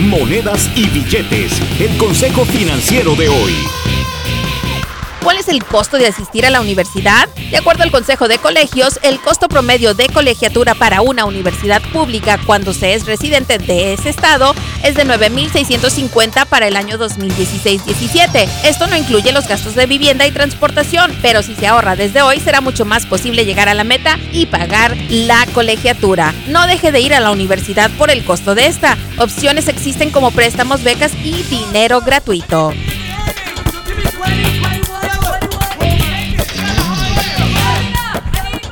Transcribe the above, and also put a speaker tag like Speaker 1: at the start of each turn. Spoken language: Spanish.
Speaker 1: monedas y billetes. El consejo financiero de hoy.
Speaker 2: ¿Cuál es el costo de asistir a la universidad? De acuerdo al Consejo de Colegios, el costo promedio de colegiatura para una universidad pública cuando se es residente de ese estado es de 9.650 para el año 2016-17. Esto no incluye los gastos de vivienda y transportación, pero si se ahorra desde hoy será mucho más posible llegar a la meta y pagar la colegiatura. No deje de ir a la universidad por el costo de esta. Opciones existen como préstamos, becas y dinero gratuito.